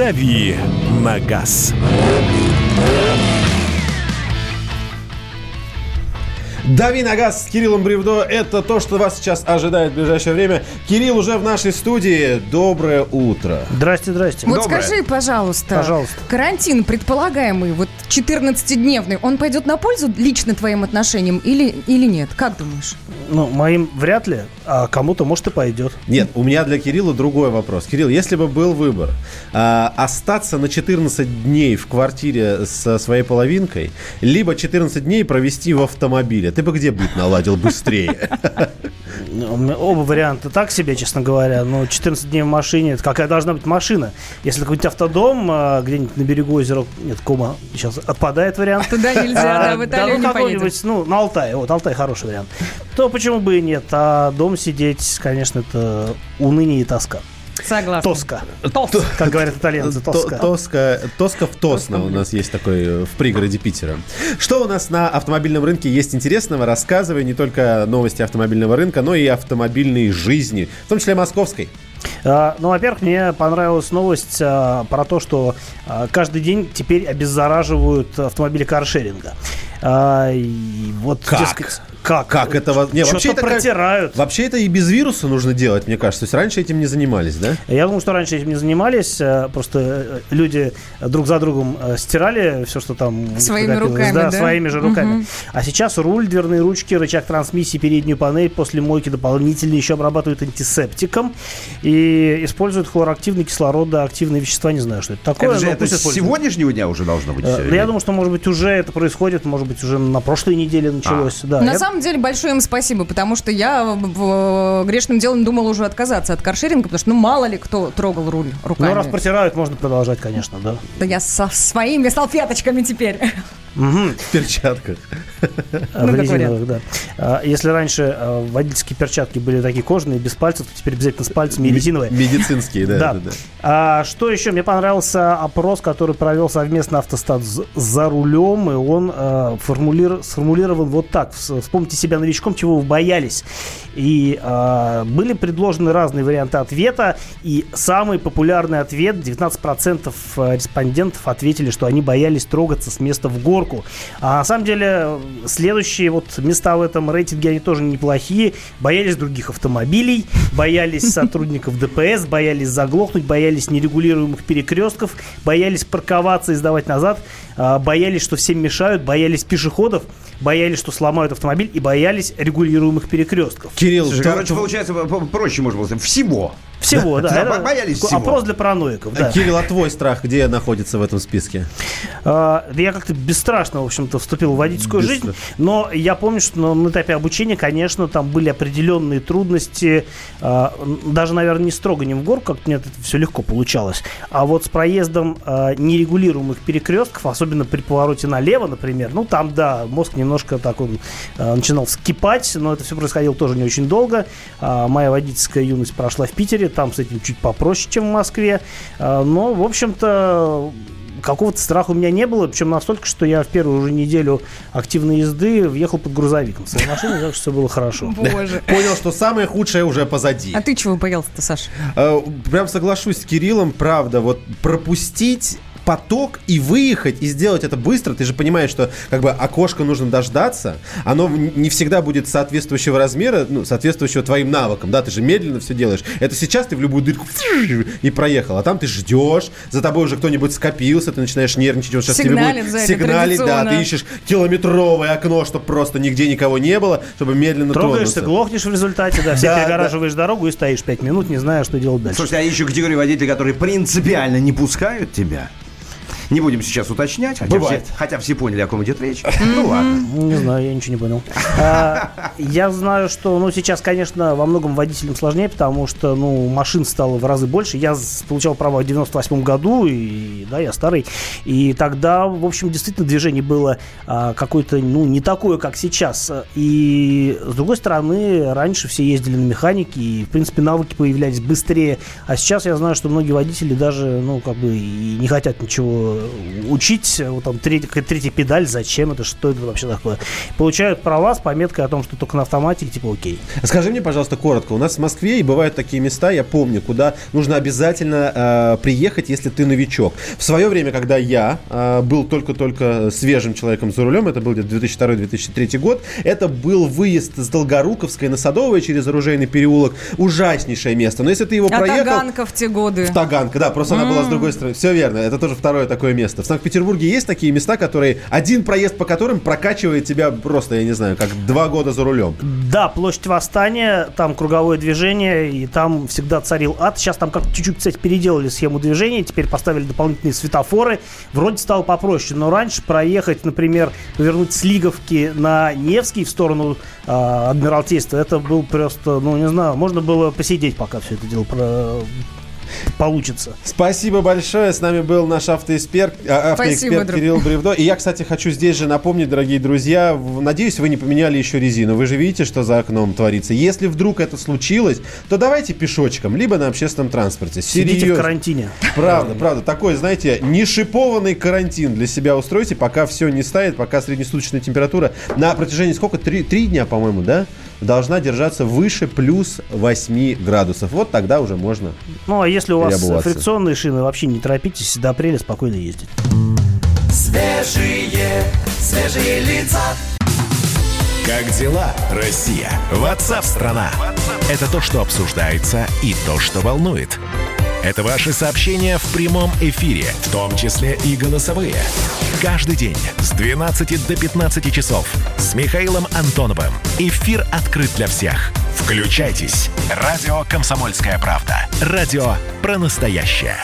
«Дави на газ». Дави на газ с Кириллом Бревдо. Это то, что вас сейчас ожидает в ближайшее время. Кирилл уже в нашей студии. Доброе утро. Здрасте, здрасте. Вот Доброе. скажи, пожалуйста, Пожалуйста. карантин предполагаемый, вот 14-дневный, он пойдет на пользу лично твоим отношениям или, или нет? Как думаешь? Ну, моим вряд ли, а кому-то, может, и пойдет. Нет, у меня для Кирилла другой вопрос. Кирилл, если бы был выбор а, остаться на 14 дней в квартире со своей половинкой, либо 14 дней провести в автомобиле, ты бы где быть наладил быстрее? Ну, у меня Оба варианта так себе, честно говоря. Но 14 дней в машине, это какая должна быть машина? Если какой-нибудь автодом а, где-нибудь на берегу озера, нет, Кома сейчас отпадает вариант. Туда нельзя, да, в А, Италию ну, не какой-нибудь, поедешь. ну, на Алтае, вот, Алтай хороший вариант. То почему бы и нет? А дом сидеть, конечно, это уныние и тоска. Согласна. Тоска. Как говорят итальянцы, тоска. То- Тоска, тоска в Тосно у нас есть такой э, в пригороде Питера. Что у нас на автомобильном рынке есть интересного? Рассказывай не только новости автомобильного рынка, но и автомобильной жизни, в том числе московской. А, Ну, во-первых, мне понравилась новость а, про то, что а, каждый день теперь обеззараживают автомобили каршеринга. А, и вот, Как? дескать, как? Как это не, вообще это как- протирают. Вообще это и без вируса нужно делать, мне кажется. То есть раньше этим не занимались, да? Я думаю, что раньше этим не занимались, э, просто э, люди друг за другом э, стирали все, что там Своими руками, да, да? своими же руками. Мгм. А сейчас руль, дверные ручки, рычаг трансмиссии, переднюю панель после мойки дополнительно еще обрабатывают антисептиком и используют хлороактивный кислородоактивные вещества. Не знаю, что это такое. Это же это с сегодняшнего дня уже должно быть. Э, всё, Я думаю, что, может быть, уже это происходит, может быть, уже на прошлой неделе началось. Да, На я- самом деле большое им спасибо, потому что я в- в- грешным делом думала уже отказаться от каршеринга, потому что ну мало ли кто трогал руль руками. Ну, раз протирают, можно продолжать, конечно, да. Да я со своими салфеточками теперь. Мгм. В перчатках. А, Ну, в резиновых, да. А, Если раньше а, водительские перчатки были такие кожаные, без пальцев, то теперь обязательно с пальцами и резиновые. Медицинские, да. Да. да, да. А что еще? Мне понравился опрос, который провел совместно автостат «З- за рулем, и он а, формулир- сформулирован вот так. Вс- Вспомните себя новичком, чего вы боялись. И а, были предложены разные варианты ответа, и самый популярный ответ, 19% респондентов ответили, что они боялись трогаться с места в горку. А на самом деле следующие вот места в этом рейтинге, они тоже неплохие. Боялись других автомобилей, боялись сотрудников ДПС, боялись заглохнуть, боялись нерегулируемых перекрестков, боялись парковаться и сдавать назад, боялись, что всем мешают, боялись пешеходов, боялись, что сломают автомобиль и боялись регулируемых перекрестков. Кирилл, Слушай, то- короче, получается, по- по- проще можно было сказать. Всего. Всего, да. Да, это боялись всего. Опрос для параноиков, да. Кирилл, а твой страх где находится в этом списке? А, да я как-то бесстрашно, в общем-то, вступил в водительскую жизнь, но я помню, что на, этапе обучения, конечно, там были определенные трудности, а, даже, наверное, не строго, не в горку, как-то мне это все легко получалось, а вот с проездом а, нерегулируемых перекрестков, особенно при повороте налево, например, ну, там, да, мозг немножко так он а, начинал вскипать, но это все происходило тоже не очень долго. А, моя водительская юность прошла в Питере, там с этим чуть попроще, чем в Москве, А, но, в общем-то, какого-то страха у меня не было, причем настолько, что я в первую уже неделю активной езды въехал под грузовиком. Своей машине, так что все было хорошо. Боже. Понял, что самое худшее уже позади. А ты чего боялся-то, Саша? Э, Прям соглашусь с Кириллом, правда, вот пропустить поток и выехать, и сделать это быстро, ты же понимаешь, что как бы окошко нужно дождаться, оно не всегда будет соответствующего размера, ну, соответствующего твоим навыкам, да, ты же медленно все делаешь. Это сейчас ты в любую дырку и проехал, а там ты ждешь, за тобой уже кто-нибудь скопился, ты начинаешь нервничать, он сейчас тебе Сигналит будет сзади сигналить, да, ты ищешь километровое окно, чтобы просто нигде никого не было, чтобы медленно Трогаешься, тронуться. глохнешь в результате, да, все перегораживаешь дорогу и стоишь 5 минут, не зная, что делать дальше. Слушайте, а еще категории водителей, которые принципиально не пускают тебя. Не будем сейчас уточнять, хотя, Бывает. все, хотя все поняли, о ком идет речь. Ну ладно. Не знаю, я ничего не понял. А, я знаю, что, ну, сейчас, конечно, во многом водителям сложнее, потому что, ну, машин стало в разы больше. Я получал право в 98 году, и, да, я старый. И тогда, в общем, действительно движение было а, какое-то, ну, не такое, как сейчас. И, с другой стороны, раньше все ездили на механике, и, в принципе, навыки появлялись быстрее. А сейчас я знаю, что многие водители даже, ну, как бы, и не хотят ничего учить, вот там третья, какая-то третья педаль, зачем это, что это вообще такое. Получают права с пометкой о том, что только на автомате, типа окей. Скажи мне, пожалуйста, коротко. У нас в Москве и бывают такие места, я помню, куда нужно обязательно э, приехать, если ты новичок. В свое время, когда я э, был только-только свежим человеком за рулем, это был где-то 2002-2003 год, это был выезд с Долгоруковской на Садовое через оружейный переулок. Ужаснейшее место. Но если ты его А проехал... Таганка в те годы. В Таганка, да, просто она была с другой стороны. Все верно, это тоже второе такое место. В Санкт-Петербурге есть такие места, которые один проезд по которым прокачивает тебя просто, я не знаю, как два года за рулем. Да, площадь Восстания, там круговое движение, и там всегда царил ад. Сейчас там как чуть-чуть, кстати, переделали схему движения, теперь поставили дополнительные светофоры. Вроде стало попроще, но раньше проехать, например, повернуть с Лиговки на Невский в сторону э, Адмиралтейства, это был просто, ну, не знаю, можно было посидеть, пока все это дело про- получится. Спасибо большое. С нами был наш автоэксперт, а, Спасибо, автоэксперт друг. Кирилл Бревдо. И я, кстати, хочу здесь же напомнить, дорогие друзья, в- надеюсь, вы не поменяли еще резину. Вы же видите, что за окном творится. Если вдруг это случилось, то давайте пешочком, либо на общественном транспорте. Сидите в Серьезно. карантине. Правда, правда. Такой, знаете, не шипованный карантин для себя устройте, пока все не ставит, пока среднесуточная температура на протяжении сколько? Три, три дня, по-моему, да? Должна держаться выше плюс 8 градусов. Вот тогда уже можно. Ну, а если у вас фрикционные шины, вообще не торопитесь, до апреля спокойно ездить. Свежие, свежие лица. Как дела, Россия? Ватсап-страна! Это то, что обсуждается и то, что волнует. Это ваши сообщения в прямом эфире, в том числе и голосовые. Каждый день с 12 до 15 часов с Михаилом Антоновым. Эфир открыт для всех. Включайтесь. Радио «Комсомольская правда». Радио про настоящее.